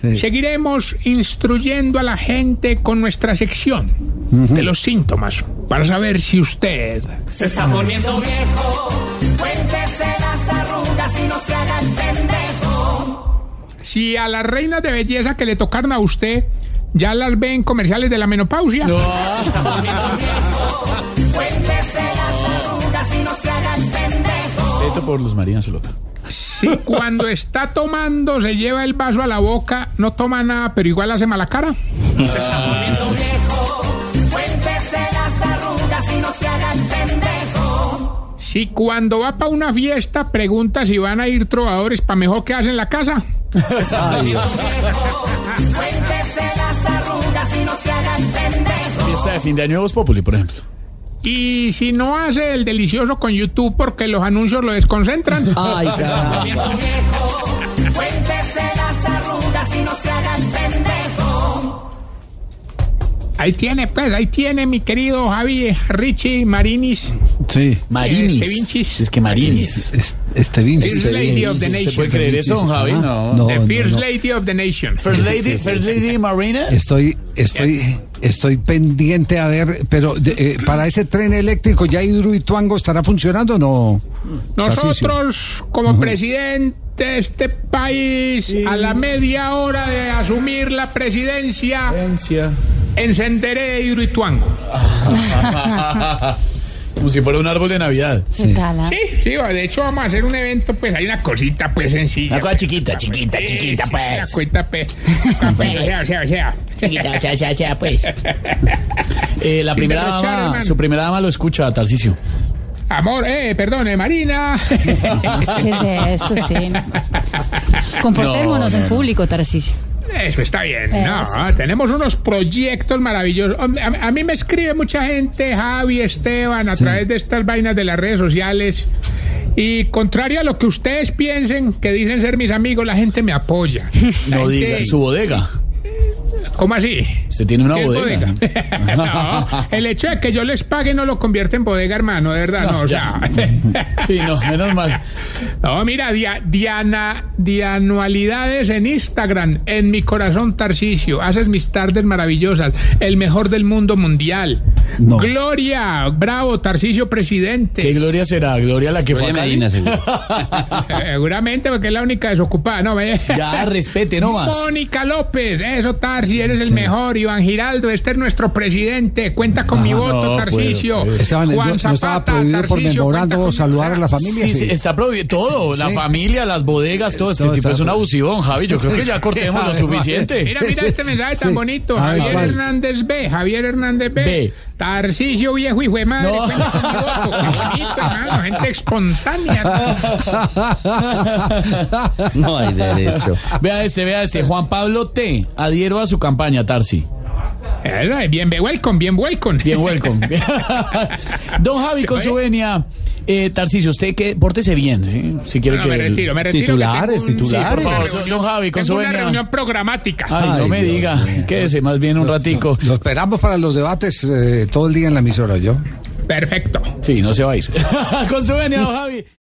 Sí. Seguiremos instruyendo a la gente con nuestra sección de los síntomas para saber si usted Se está poniendo viejo, cuéntese las arrugas y no se haga el pendejo. si a las reinas de belleza que le tocaron a usted ya las ve en comerciales de la menopausia. Cuéntese las arrugas y no se haga el pendejo. Esto por Luz María Solota. Si cuando está tomando se lleva el vaso a la boca, no toma nada, pero igual hace mala cara. Se está poniendo viejo, cuéntese las arrugas y no se haga el pendejo. Si cuando va para una fiesta pregunta si van a ir trovadores para mejor quedarse en la casa. Cuéntese las arrugas y no se haga el pendejo. Fiesta de fin de año de Voz Populi, por ejemplo. Y si no hace el delicioso con YouTube porque los anuncios lo desconcentran. Ay, caramba. Viejo, cuéntese las arrugas y no se haga el pendejo. Ahí tiene, pues, ahí tiene mi querido Javi, Richie, Marinis, Sí. Marinis. Este. Es que Marinis. Es- Este Vinci. First Lady of the ¿Se puede Nation. creer eso, Javi? No. No, The First no. Lady of the Nation. First Lady, First Lady Marina. Estoy, estoy, estoy pendiente a ver, pero de- eh, para ese tren eléctrico ya Hidroituango estará funcionando o no? Nosotros, como presidente de este país, a la media hora de asumir la presidencia, encenderé Hidroituango. Como si fuera un árbol de Navidad. Sí. Sí, sí, de hecho vamos a hacer un evento, pues hay una cosita pues sencilla. Una cosa chiquita, chiquita, chiquita, sí, pues. Una cuenta pues. O sea, o sea, o sea. Chiquita, ya, ya, ya, pues. Eh, la primera dama, su primera dama lo escucha, Tarcicio. Amor, eh, perdone, Marina. ¿Qué es esto? Sí. no. Comportémonos No, no, en no. público, Tarcisio. Eso está bien. No, Eso sí. tenemos unos proyectos maravillosos. A, a mí me escribe mucha gente, Javi, Esteban, a través de estas vainas de las redes sociales. Y contrario a lo que ustedes piensen, que dicen ser mis amigos, la gente me apoya. La No gente- diga, su bodega. ¿Cómo así? Usted tiene una ¿Qué es bodega. no, el hecho de que yo les pague no lo convierte en bodega, hermano, de verdad, no, o sea. Sí, no, menos mal. No, mira, dia- Diana, dianualidades en Instagram, en mi corazón Tarcisio, haces mis tardes maravillosas, el mejor del mundo mundial. No. Gloria, bravo, Tarcisio presidente. ¿Qué gloria será? ¿Gloria la que fue a Cali? Seguramente porque es la única desocupada, no. Ya, respete, no más. Mónica López, eso Tarsi, eres el mejor. Iván Giraldo, este es nuestro presidente. Cuenta con mi voto, no, Tarcisio. pues, Esteban, Juan ¿no, no estaba Zapata, prohibido por memorando saludar a la familia? Sí, sí, está prohibido todo, la familia, las bodegas, todo. Este Todo tipo es un abusivo, Javi. Yo creo que ya cortemos lo suficiente. Mira, mira este mensaje tan Sí. bonito. Javier. Hernández B. Javier Hernández B. B. Tarcisio viejo y de madre. No. cuenta con mi voto. Qué bonito, hermano. Gente espontánea. No hay derecho. Vea este, vea este. Juan Pablo T. Adhiero a su campaña, Tarsi. Bien, welcome, bien, welcome. Bien, welcome. Don Javi, con su venia. Eh, Tarcisio, usted que pórtese bien, ¿sí? Si quiere No, que. me retiro, me retiro. que Titulares, tengo un- titulares. Sí, Por favor, don Javi, con tengo su una venia. reunión programática. Ay, no Ay, me Dios diga. mío. Quédese más bien un ratico. Lo esperamos para los debates eh, todo el día en la emisora, ¿yo? Perfecto. Sí, no se va a ir. con su venia, don Javi.